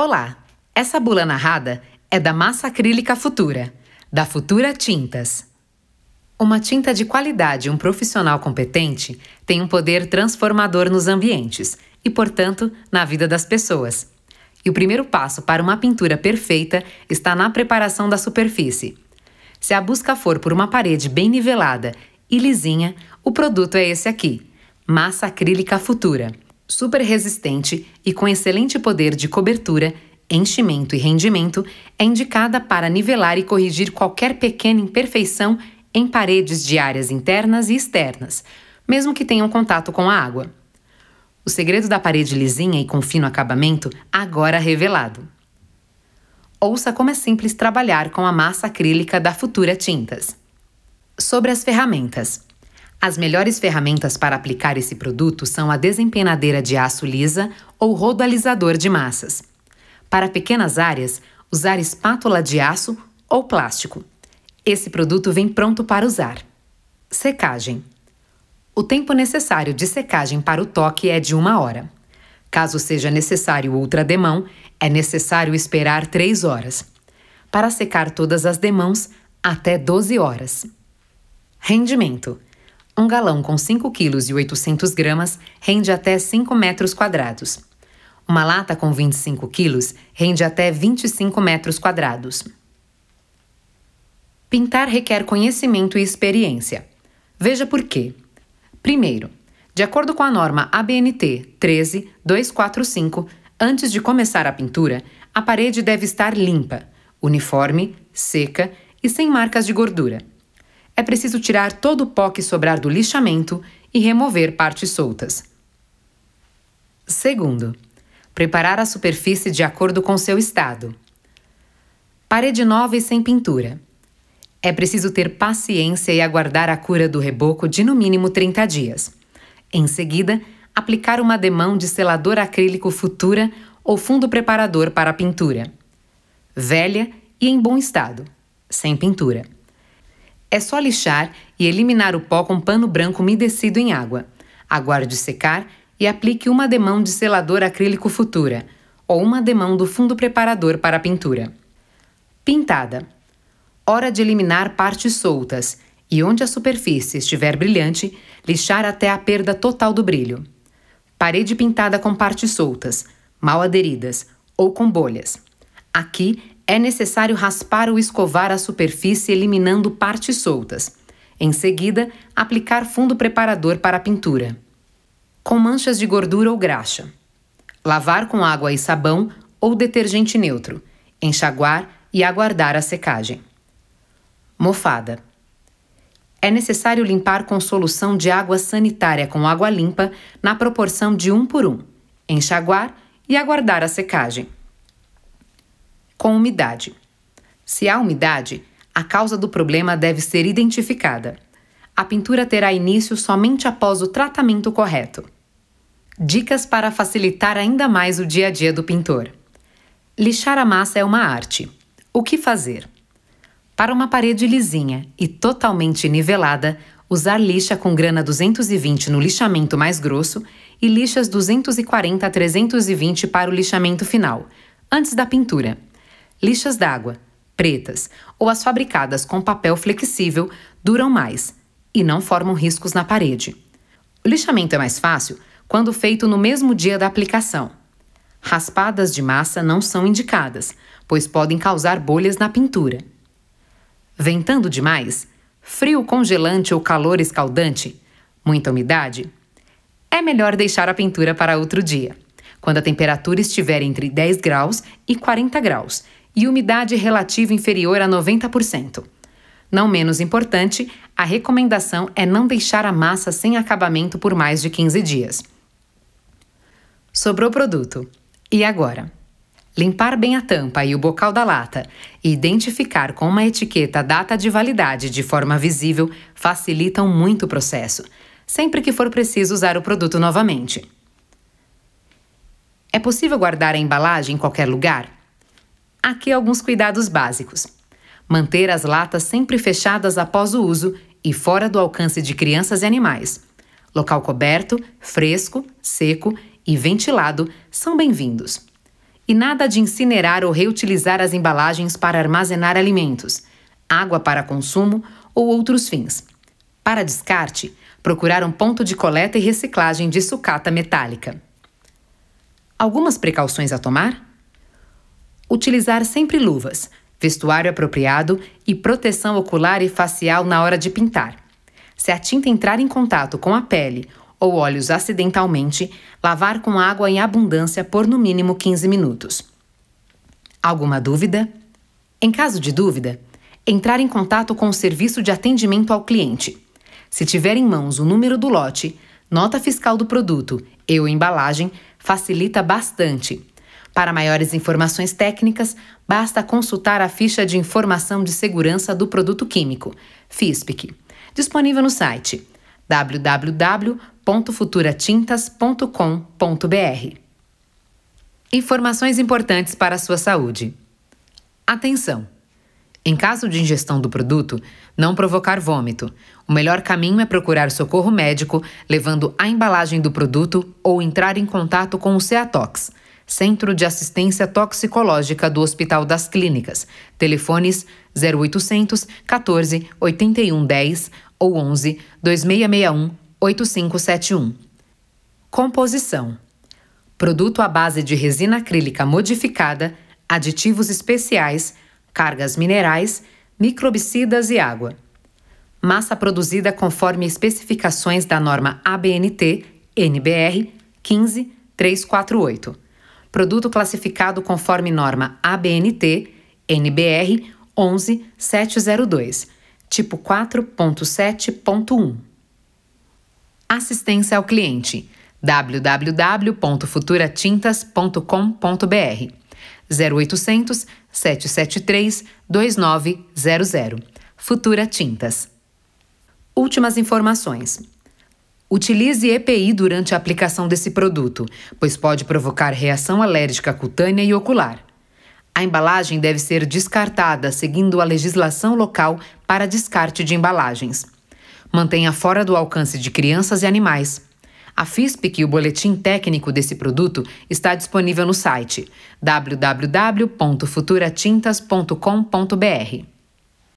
Olá! Essa bula narrada é da massa acrílica Futura, da Futura Tintas. Uma tinta de qualidade e um profissional competente tem um poder transformador nos ambientes e, portanto, na vida das pessoas. E o primeiro passo para uma pintura perfeita está na preparação da superfície. Se a busca for por uma parede bem nivelada e lisinha, o produto é esse aqui: massa acrílica Futura super resistente e com excelente poder de cobertura, enchimento e rendimento, é indicada para nivelar e corrigir qualquer pequena imperfeição em paredes de áreas internas e externas, mesmo que tenham contato com a água. O segredo da parede lisinha e com fino acabamento agora revelado. Ouça como é simples trabalhar com a massa acrílica da Futura Tintas. Sobre as ferramentas. As melhores ferramentas para aplicar esse produto são a desempenadeira de aço lisa ou rodalizador de massas. Para pequenas áreas, usar espátula de aço ou plástico. Esse produto vem pronto para usar. Secagem. O tempo necessário de secagem para o toque é de uma hora. Caso seja necessário outra demão, é necessário esperar 3 horas. Para secar todas as demãos, até 12 horas. Rendimento. Um galão com 5 kg e 800 gramas rende até 5 metros quadrados. Uma lata com 25 quilos rende até 25 metros quadrados. Pintar requer conhecimento e experiência. Veja por quê. Primeiro, de acordo com a norma ABNT 13245, antes de começar a pintura, a parede deve estar limpa, uniforme, seca e sem marcas de gordura é preciso tirar todo o pó que sobrar do lixamento e remover partes soltas. Segundo, preparar a superfície de acordo com seu estado. Parede nova e sem pintura. É preciso ter paciência e aguardar a cura do reboco de no mínimo 30 dias. Em seguida, aplicar uma demão de selador acrílico Futura ou fundo preparador para a pintura. Velha e em bom estado, sem pintura. É só lixar e eliminar o pó com pano branco umedecido em água. Aguarde secar e aplique uma demão de selador acrílico Futura ou uma demão do fundo preparador para a pintura. Pintada. Hora de eliminar partes soltas e onde a superfície estiver brilhante, lixar até a perda total do brilho. Parede pintada com partes soltas, mal aderidas ou com bolhas. Aqui é necessário raspar ou escovar a superfície eliminando partes soltas. Em seguida, aplicar fundo preparador para a pintura. Com manchas de gordura ou graxa. Lavar com água e sabão ou detergente neutro. Enxaguar e aguardar a secagem. Mofada. É necessário limpar com solução de água sanitária com água limpa na proporção de 1 por 1. Enxaguar e aguardar a secagem com umidade. Se há umidade, a causa do problema deve ser identificada. A pintura terá início somente após o tratamento correto. Dicas para facilitar ainda mais o dia a dia do pintor. Lixar a massa é uma arte. O que fazer? Para uma parede lisinha e totalmente nivelada, usar lixa com grana 220 no lixamento mais grosso e lixas 240 a 320 para o lixamento final, antes da pintura lixas d'água, pretas ou as fabricadas com papel flexível duram mais e não formam riscos na parede. O lixamento é mais fácil quando feito no mesmo dia da aplicação. Raspadas de massa não são indicadas, pois podem causar bolhas na pintura. Ventando demais, frio congelante ou calor escaldante, muita umidade, é melhor deixar a pintura para outro dia, quando a temperatura estiver entre 10 graus e 40 graus e umidade relativa inferior a 90%. Não menos importante, a recomendação é não deixar a massa sem acabamento por mais de 15 dias. Sobrou produto. E agora? Limpar bem a tampa e o bocal da lata e identificar com uma etiqueta a data de validade de forma visível facilitam muito o processo, sempre que for preciso usar o produto novamente. É possível guardar a embalagem em qualquer lugar? Aqui alguns cuidados básicos. Manter as latas sempre fechadas após o uso e fora do alcance de crianças e animais. Local coberto, fresco, seco e ventilado são bem-vindos. E nada de incinerar ou reutilizar as embalagens para armazenar alimentos, água para consumo ou outros fins. Para descarte, procurar um ponto de coleta e reciclagem de sucata metálica. Algumas precauções a tomar? Utilizar sempre luvas, vestuário apropriado e proteção ocular e facial na hora de pintar. Se a tinta entrar em contato com a pele ou olhos acidentalmente, lavar com água em abundância por no mínimo 15 minutos. Alguma dúvida? Em caso de dúvida, entrar em contato com o serviço de atendimento ao cliente. Se tiver em mãos o número do lote, nota fiscal do produto e ou embalagem, facilita bastante para maiores informações técnicas, basta consultar a ficha de informação de segurança do produto químico, FISPIC, disponível no site www.futuratintas.com.br. Informações importantes para a sua saúde. Atenção! Em caso de ingestão do produto, não provocar vômito. O melhor caminho é procurar socorro médico, levando a embalagem do produto ou entrar em contato com o CEATOX Centro de Assistência Toxicológica do Hospital das Clínicas. Telefones 0800 14 81 10 ou 11 2661 8571. Composição: Produto à base de resina acrílica modificada, aditivos especiais, cargas minerais, microbicidas e água. Massa produzida conforme especificações da norma ABNT NBR 15348 produto classificado conforme norma ABNT NBR 11702, tipo 4.7.1. Assistência ao cliente www.futuratintas.com.br 0800 773 2900 Futura Tintas. Últimas informações. Utilize EPI durante a aplicação desse produto, pois pode provocar reação alérgica cutânea e ocular. A embalagem deve ser descartada seguindo a legislação local para descarte de embalagens. Mantenha fora do alcance de crianças e animais. A FISPIC e o boletim técnico desse produto está disponível no site www.futuratintas.com.br.